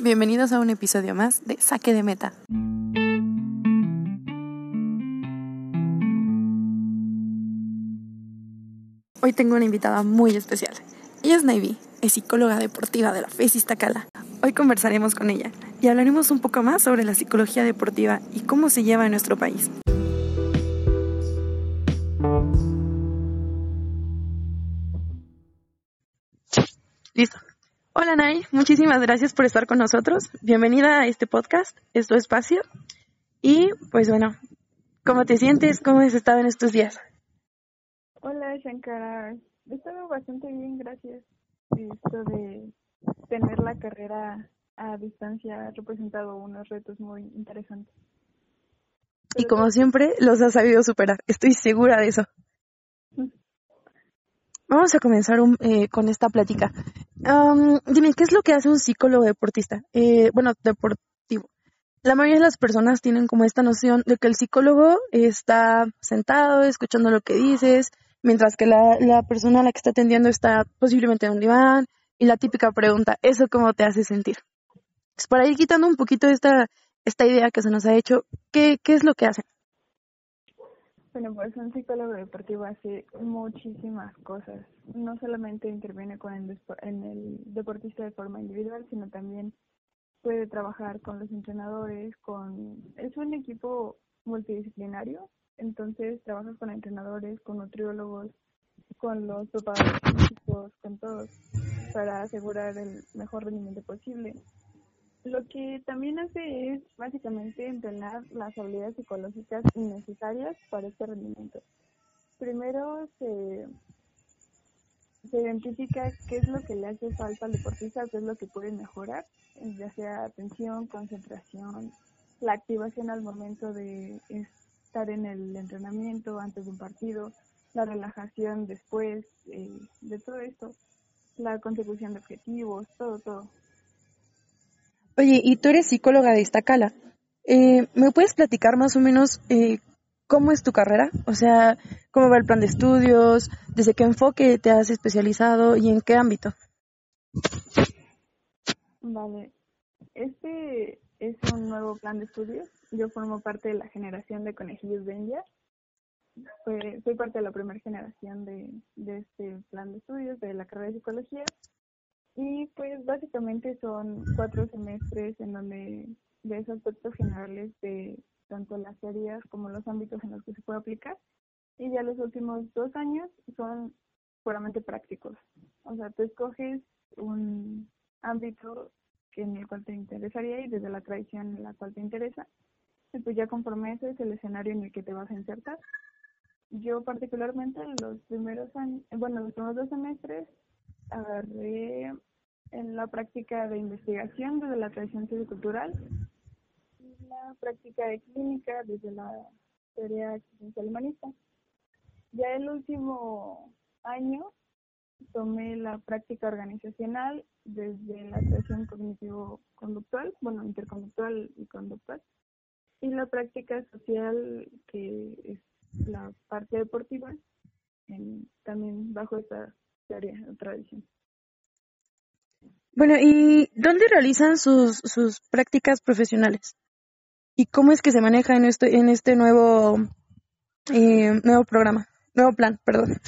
Bienvenidos a un episodio más de Saque de Meta. Hoy tengo una invitada muy especial. Ella es Navy, es psicóloga deportiva de la FES Iztacala. Hoy conversaremos con ella y hablaremos un poco más sobre la psicología deportiva y cómo se lleva en nuestro país. Hola Nay, muchísimas gracias por estar con nosotros. Bienvenida a este podcast, es tu espacio. Y pues bueno, ¿cómo te sientes? ¿Cómo has estado en estos días? Hola Shankara, he estado bastante bien, gracias. Esto de tener la carrera a distancia ha representado unos retos muy interesantes. Y como siempre, los has sabido superar, estoy segura de eso. Vamos a comenzar eh, con esta plática. dime, ¿qué es lo que hace un psicólogo deportista? Eh, bueno, deportivo. La mayoría de las personas tienen como esta noción de que el psicólogo está sentado, escuchando lo que dices, mientras que la, la persona a la que está atendiendo está posiblemente en un diván. Y la típica pregunta, ¿eso cómo te hace sentir? Pues para ir quitando un poquito esta, esta idea que se nos ha hecho, ¿qué, qué es lo que hacen? Bueno, pues un psicólogo deportivo hace muchísimas cosas. No solamente interviene con el, en el deportista de forma individual, sino también puede trabajar con los entrenadores, con... Es un equipo multidisciplinario, entonces trabajas con entrenadores, con nutriólogos, con los preparadores físicos, con todos, para asegurar el mejor rendimiento posible. Lo que también hace es básicamente entrenar las habilidades psicológicas necesarias para este rendimiento. Primero se, se identifica qué es lo que le hace falta al deportista, qué es lo que puede mejorar, ya sea atención, concentración, la activación al momento de estar en el entrenamiento, antes de un partido, la relajación después eh, de todo esto, la consecución de objetivos, todo, todo. Oye, y tú eres psicóloga de Iztacala. Eh, ¿Me puedes platicar más o menos eh, cómo es tu carrera? O sea, ¿cómo va el plan de estudios? ¿Desde qué enfoque te has especializado y en qué ámbito? Vale. Este es un nuevo plan de estudios. Yo formo parte de la generación de conejillos de India. soy parte de la primera generación de, de este plan de estudios de la carrera de psicología y pues básicamente son cuatro semestres en donde ves aspectos generales de tanto las teorías como los ámbitos en los que se puede aplicar. Y ya los últimos dos años son puramente prácticos. O sea, tú escoges un ámbito en el cual te interesaría y desde la tradición en la cual te interesa. Y pues ya conforme ese es el escenario en el que te vas a insertar. Yo particularmente los primeros años, bueno, los primeros dos semestres agarré en la práctica de investigación desde la tradición sociocultural, la práctica de clínica desde la teoría existencial humanista. Ya el último año tomé la práctica organizacional desde la tradición cognitivo-conductual, bueno, interconductual y conductual, y la práctica social, que es la parte deportiva, también bajo esta teoría o tradición. Bueno, ¿y dónde realizan sus, sus prácticas profesionales? ¿Y cómo es que se maneja en este, en este nuevo, eh, nuevo programa, nuevo plan, perdón?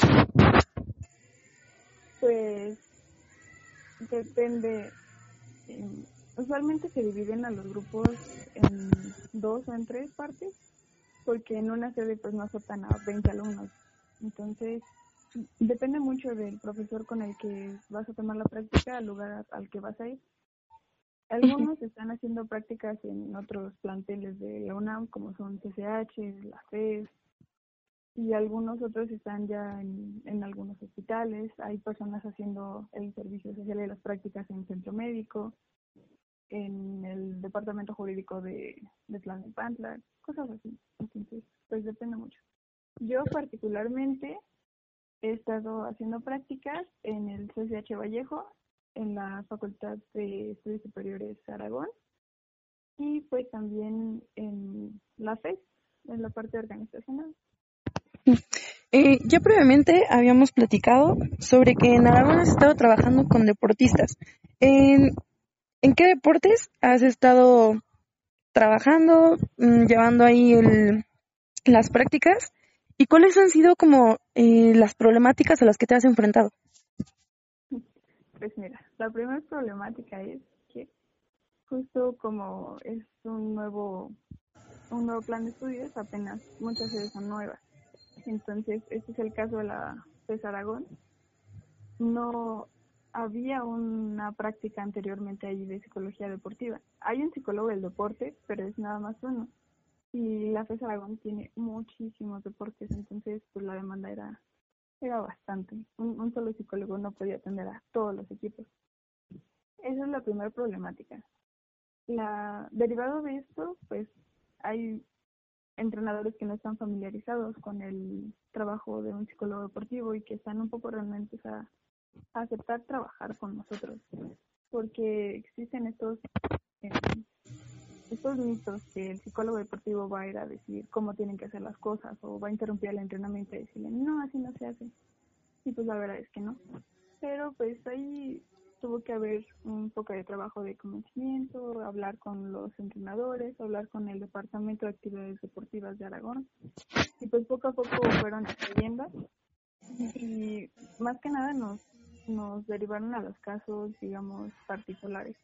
Pues depende. usualmente se dividen a los grupos en dos o en tres partes, porque en una sede pues no aceptan a 20 alumnos. Entonces, Depende mucho del profesor con el que vas a tomar la práctica, al lugar al que vas a ir. Algunos están haciendo prácticas en otros planteles de la UNAM, como son CCH, la FES, y algunos otros están ya en, en, algunos hospitales. Hay personas haciendo el servicio social y las prácticas en centro médico, en el departamento jurídico de, de Plan de Pantla, cosas así. Entonces, pues depende mucho. Yo particularmente he estado haciendo prácticas en el CCH Vallejo, en la Facultad de Estudios Superiores Aragón y pues también en la FES, en la parte organizacional. Eh, ya previamente habíamos platicado sobre que en Aragón has estado trabajando con deportistas. ¿En, ¿en qué deportes has estado trabajando, mm, llevando ahí el, las prácticas? ¿Y cuáles han sido como eh, las problemáticas a las que te has enfrentado? Pues mira, la primera problemática es que justo como es un nuevo un nuevo plan de estudios, apenas muchas sedes son nuevas. Entonces, este es el caso de la CES Aragón. No había una práctica anteriormente ahí de psicología deportiva. Hay un psicólogo del deporte, pero es nada más uno. Y la FES Aragón tiene muchísimos deportes, entonces pues la demanda era, era bastante. Un, un solo psicólogo no podía atender a todos los equipos. Esa es la primera problemática. La, derivado de esto, pues hay entrenadores que no están familiarizados con el trabajo de un psicólogo deportivo y que están un poco realmente a, aceptar trabajar con nosotros porque existen estos eh, estos mitos que el psicólogo deportivo va a ir a decir cómo tienen que hacer las cosas o va a interrumpir el entrenamiento y decirle no así no se hace y pues la verdad es que no pero pues ahí tuvo que haber un poco de trabajo de conocimiento, hablar con los entrenadores, hablar con el Departamento de Actividades Deportivas de Aragón. Y pues poco a poco fueron accediendo y más que nada nos, nos derivaron a los casos, digamos, particulares.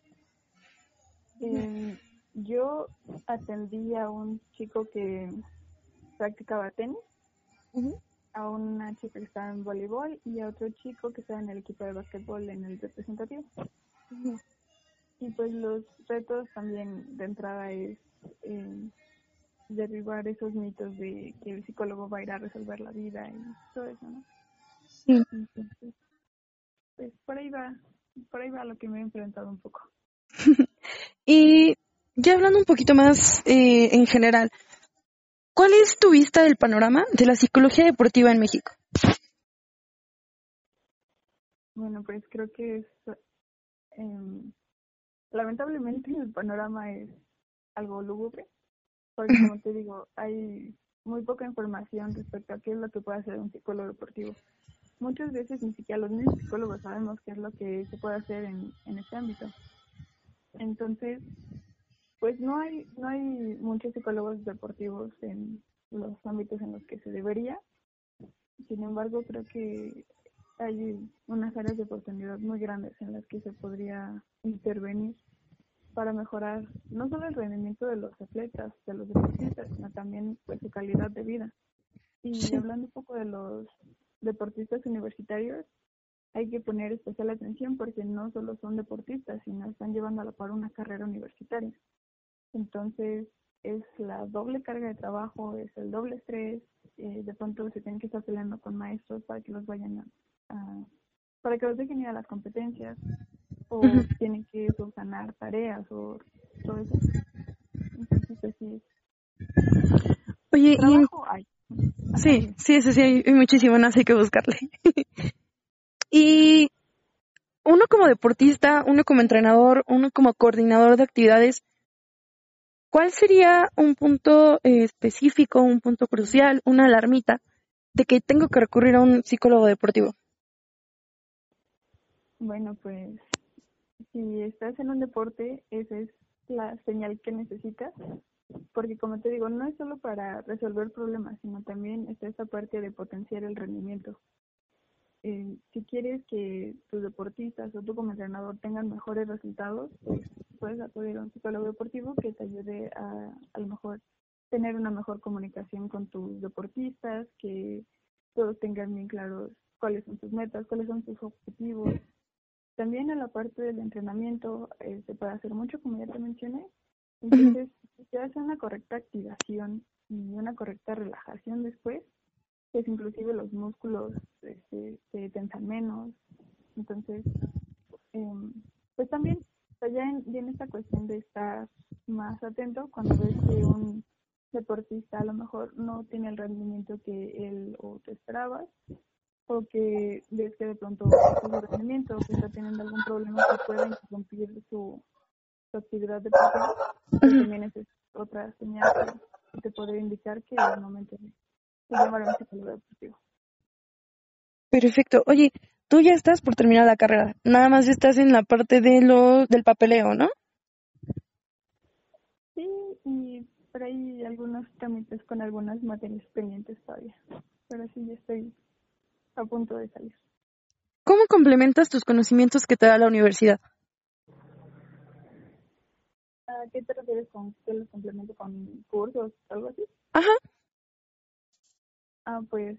Eh, yo atendí a un chico que practicaba tenis a una chica que estaba en voleibol y a otro chico que estaba en el equipo de básquetbol en el representativo. Y pues los retos también de entrada es eh, derribar esos mitos de que el psicólogo va a ir a resolver la vida y todo eso, ¿no? Sí. pues por ahí va, por ahí va lo que me he enfrentado un poco. y ya hablando un poquito más eh, en general, ¿Cuál es tu vista del panorama de la psicología deportiva en México? Bueno, pues creo que es, em, lamentablemente el panorama es algo lúgubre, porque como te digo, hay muy poca información respecto a qué es lo que puede hacer un psicólogo deportivo. Muchas veces ni siquiera los mismos psicólogos sabemos qué es lo que se puede hacer en, en este ámbito. Entonces, pues no hay, no hay muchos psicólogos deportivos en los ámbitos en los que se debería. Sin embargo, creo que hay unas áreas de oportunidad muy grandes en las que se podría intervenir para mejorar no solo el rendimiento de los atletas, de los deportistas, sino también pues su calidad de vida. Y hablando un poco de los deportistas universitarios, hay que poner especial atención porque no solo son deportistas, sino están llevando a la par una carrera universitaria. Entonces, es la doble carga de trabajo, es el doble estrés, eh, de pronto se tienen que estar peleando con maestros para que los vayan a, para que los dejen ir a las competencias, o tienen que subsanar tareas o todo eso. Entonces, sí. Oye, y... Sí, sí, sí, sí, hay muchísimo, no hay que buscarle. y uno como deportista, uno como entrenador, uno como coordinador de actividades, ¿Cuál sería un punto eh, específico, un punto crucial, una alarmita de que tengo que recurrir a un psicólogo deportivo? Bueno, pues si estás en un deporte, esa es la señal que necesitas, porque como te digo, no es solo para resolver problemas, sino también está esta parte de potenciar el rendimiento. Eh, si quieres que tus deportistas o tú como entrenador tengan mejores resultados, pues puedes acudir a un psicólogo deportivo que te ayude a a lo mejor tener una mejor comunicación con tus deportistas, que todos tengan bien claros cuáles son sus metas, cuáles son sus objetivos. También en la parte del entrenamiento eh, se puede hacer mucho, como ya te mencioné. Entonces, si se hace una correcta activación y una correcta relajación después, pues inclusive los músculos este, se tensan menos. Entonces, eh, pues también ya en, esta cuestión de estar más atento cuando ves que un deportista a lo mejor no tiene el rendimiento que él o te esperabas o que ves que de pronto su rendimiento o que está teniendo algún problema que pueda interrumpir su, su actividad deportiva, pues también es otra señal que te puede indicar que al momento se llamaron psicólogo deportivo. Perfecto. Oye, tú ya estás por terminar la carrera. Nada más estás en la parte de lo del papeleo, ¿no? Sí, y por ahí algunos trámites con algunas materias pendientes todavía. Pero sí, ya estoy a punto de salir. ¿Cómo complementas tus conocimientos que te da la universidad? ¿A qué te refieres con que los complemento con cursos o algo así? Ajá. Ah, pues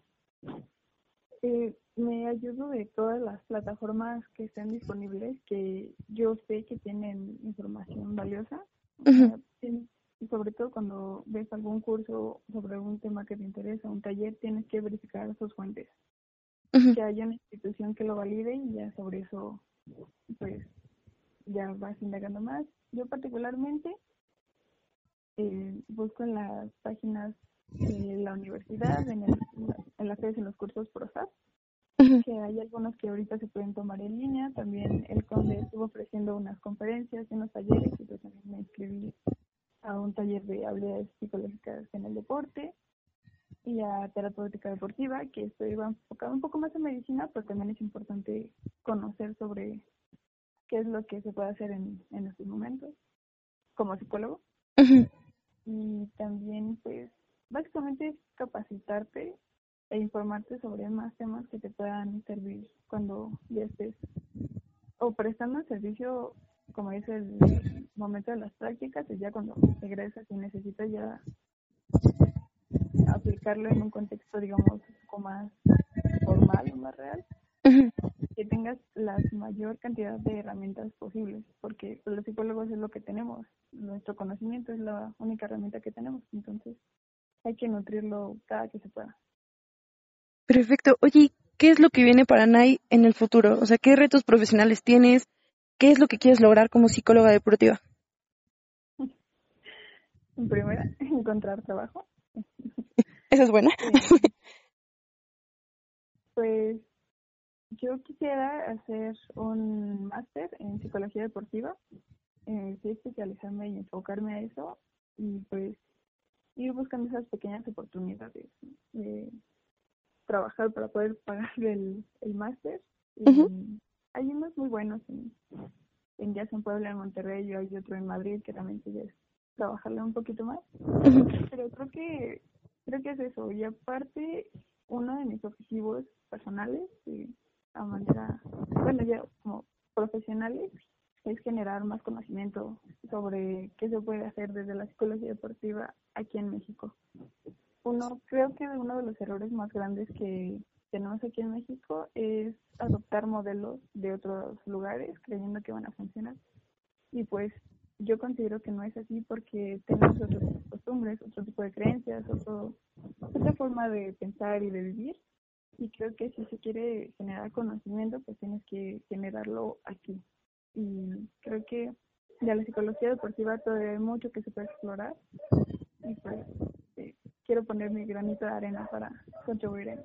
eh, me ayudo de todas las plataformas que estén disponibles, que yo sé que tienen información valiosa. Y sobre todo cuando ves algún curso sobre un tema que te interesa, un taller, tienes que verificar sus fuentes. Que haya una institución que lo valide y ya sobre eso, pues, ya vas indagando más. Yo particularmente eh, busco en las páginas de la universidad, en, el, en las redes, en los cursos ProSAP. Que hay algunos que ahorita se pueden tomar en línea. También el Conde estuvo ofreciendo unas conferencias y unos talleres y pues también me inscribí a un taller de habilidades psicológicas en el deporte y a terapéutica deportiva, que estoy enfocado un poco más en medicina, pero también es importante conocer sobre qué es lo que se puede hacer en, en estos momentos como psicólogo. Y también pues básicamente es capacitarte e informarte sobre más temas que te puedan servir cuando ya estés o prestando el servicio como es el momento de las prácticas y ya cuando regresas y necesitas ya aplicarlo en un contexto digamos un poco más formal o más real que tengas la mayor cantidad de herramientas posibles, porque pues, los psicólogos es lo que tenemos, nuestro conocimiento es la única herramienta que tenemos, entonces hay que nutrirlo cada que se pueda. Perfecto. Oye, ¿qué es lo que viene para Nay en el futuro? O sea, ¿qué retos profesionales tienes? ¿Qué es lo que quieres lograr como psicóloga deportiva? En primera, encontrar trabajo. Esa es buena. Eh, pues yo quisiera hacer un máster en psicología deportiva, eh, sí especializarme y enfocarme a eso y pues ir buscando esas pequeñas oportunidades de trabajar para poder pagar el, el máster. Hay unos muy buenos en, en ya sea en Puebla, en Monterrey, y hay otro en Madrid que también se es trabajarle un poquito más. Pero creo que creo que es eso. Y aparte, uno de mis objetivos personales, y a manera, bueno, ya como profesionales, es generar más conocimiento sobre qué se puede hacer desde la psicología deportiva aquí en México. Uno, creo que uno de los errores más grandes que tenemos aquí en México es adoptar modelos de otros lugares creyendo que van a funcionar. Y pues yo considero que no es así porque tenemos de costumbres, otro tipo de creencias, otro, otra forma de pensar y de vivir. Y creo que si se quiere generar conocimiento, pues tienes que generarlo aquí. Y creo que de la psicología deportiva todavía hay mucho que se puede explorar. Y pues quiero poner mi granito de arena para contribuir en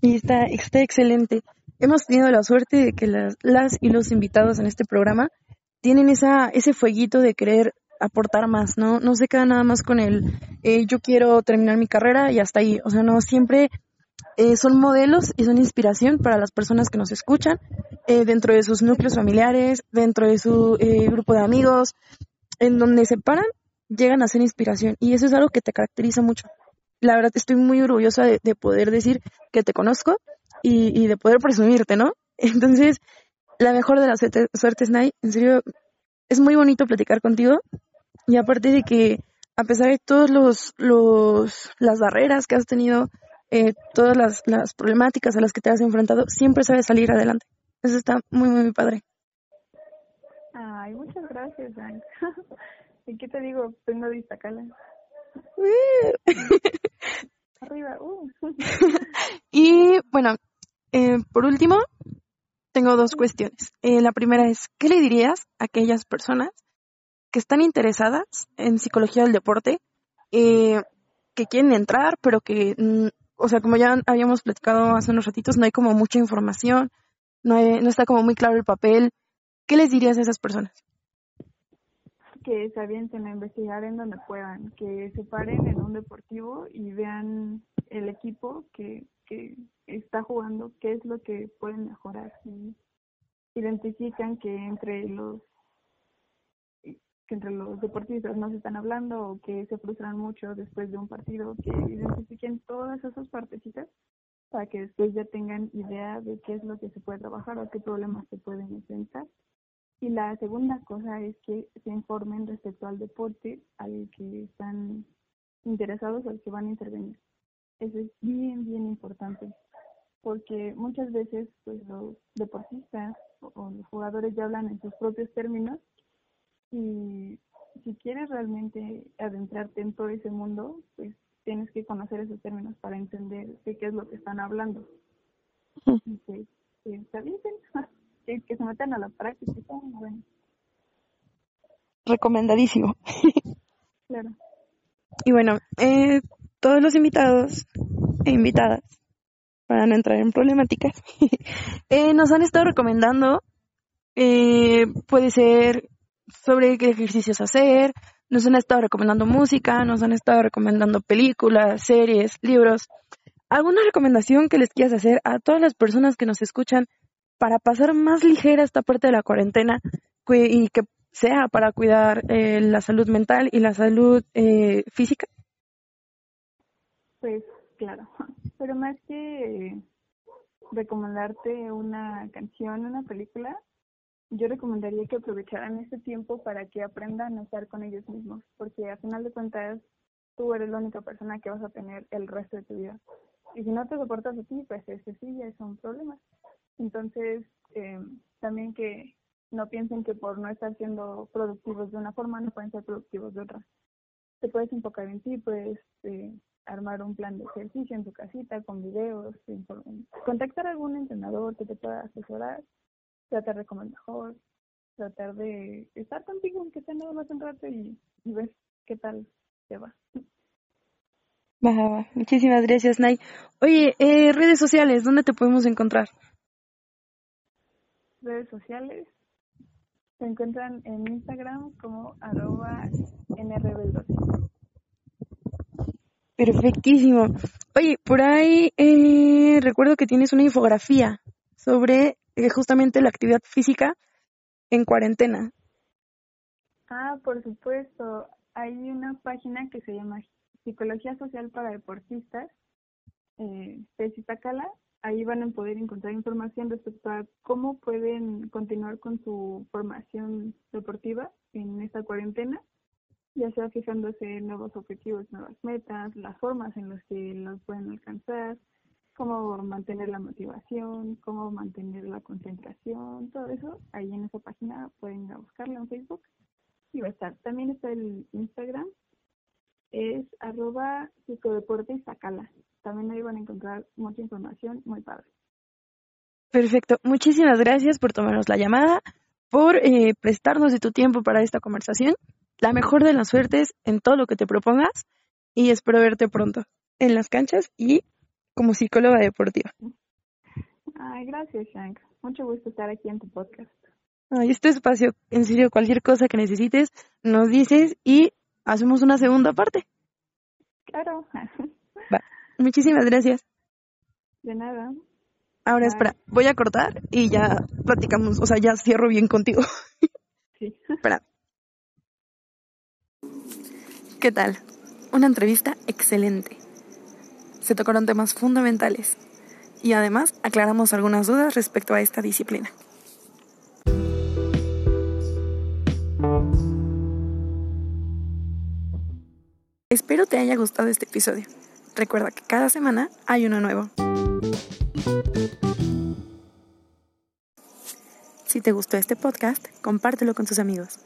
está, está excelente. Hemos tenido la suerte de que las, las y los invitados en este programa tienen esa, ese fueguito de querer aportar más, ¿no? No se queda nada más con el eh, yo quiero terminar mi carrera y hasta ahí. O sea, no, siempre eh, son modelos y son inspiración para las personas que nos escuchan eh, dentro de sus núcleos familiares, dentro de su eh, grupo de amigos, en donde se paran, llegan a ser inspiración. Y eso es algo que te caracteriza mucho. La verdad, estoy muy orgullosa de, de poder decir que te conozco y, de poder presumirte, ¿no? Entonces, la mejor de las suerte, suertes, Nay. En serio, es muy bonito platicar contigo. Y aparte de que, a pesar de todos los, los las barreras que has tenido, eh, todas las, las problemáticas a las que te has enfrentado, siempre sabes salir adelante. Eso está muy, muy padre. Ay, muchas gracias, Frank. ¿Y qué te digo? Tengo de Iztacala. Arriba, uh. y bueno, eh, por último, tengo dos cuestiones. Eh, la primera es, ¿qué le dirías a aquellas personas que están interesadas en psicología del deporte, eh, que quieren entrar, pero que, mm, o sea, como ya habíamos platicado hace unos ratitos, no hay como mucha información, no, hay, no está como muy claro el papel. ¿Qué les dirías a esas personas? Que se avienten a investigar en donde puedan, que se paren en un deportivo y vean el equipo que, que está jugando, qué es lo que pueden mejorar. Y identifican que entre los que entre los deportistas no se están hablando o que se frustran mucho después de un partido, que identifiquen todas esas partecitas para que después ya tengan idea de qué es lo que se puede trabajar o qué problemas se pueden enfrentar. Y la segunda cosa es que se informen respecto al deporte al que están interesados, al que van a intervenir. Eso es bien, bien importante, porque muchas veces pues los deportistas o los jugadores ya hablan en sus propios términos y si quieres realmente adentrarte en todo ese mundo, pues tienes que conocer esos términos para entender de qué es lo que están hablando. Y que, que se que, que, se metan a la práctica. Bueno. Recomendadísimo. claro. Y bueno, eh, todos los invitados e invitadas, para no entrar en problemáticas, eh, nos han estado recomendando, eh, puede ser sobre qué ejercicios hacer, nos han estado recomendando música, nos han estado recomendando películas, series, libros. ¿Alguna recomendación que les quieras hacer a todas las personas que nos escuchan para pasar más ligera esta parte de la cuarentena y que sea para cuidar eh, la salud mental y la salud eh, física? Pues claro, pero más que recomendarte una canción, una película, yo recomendaría que aprovecharan este tiempo para que aprendan a estar con ellos mismos, porque a final de cuentas tú eres la única persona que vas a tener el resto de tu vida. Y si no te soportas a ti, pues ese sí ya es un problema. Entonces, eh, también que no piensen que por no estar siendo productivos de una forma no pueden ser productivos de otra. Te puedes enfocar en ti, puedes eh, armar un plan de ejercicio en tu casita con videos, contactar a algún entrenador que te pueda asesorar tratar de comer mejor, tratar de estar contigo aunque sea nada más un rato y, ver qué tal te va. Va, Muchísimas gracias, Nay. Oye, eh, redes sociales, ¿dónde te podemos encontrar? Redes sociales se encuentran en Instagram como arroba nrbel Perfectísimo. Oye, por ahí eh, recuerdo que tienes una infografía sobre eh, justamente la actividad física en cuarentena. Ah, por supuesto. Hay una página que se llama Psicología Social para Deportistas, eh, Ahí van a poder encontrar información respecto a cómo pueden continuar con su formación deportiva en esta cuarentena, ya sea fijándose nuevos objetivos, nuevas metas, las formas en las que los pueden alcanzar, cómo mantener la motivación, cómo mantener la concentración, todo eso, ahí en esa página pueden ir a buscarla en Facebook y va a estar. También está el Instagram, es arroba. También ahí van a encontrar mucha información muy padre. Perfecto. Muchísimas gracias por tomarnos la llamada, por eh, prestarnos de tu tiempo para esta conversación. La mejor de las suertes en todo lo que te propongas y espero verte pronto en las canchas y como psicóloga deportiva. Ay, gracias, Shank. Mucho gusto estar aquí en tu podcast. Ay, este espacio, en serio, cualquier cosa que necesites, nos dices y hacemos una segunda parte. Claro. Muchísimas gracias. De nada. Ahora espera, voy a cortar y ya platicamos, o sea, ya cierro bien contigo. Sí. Espera. ¿Qué tal? Una entrevista excelente se tocaron temas fundamentales y además aclaramos algunas dudas respecto a esta disciplina. Espero te haya gustado este episodio. Recuerda que cada semana hay uno nuevo. Si te gustó este podcast, compártelo con tus amigos.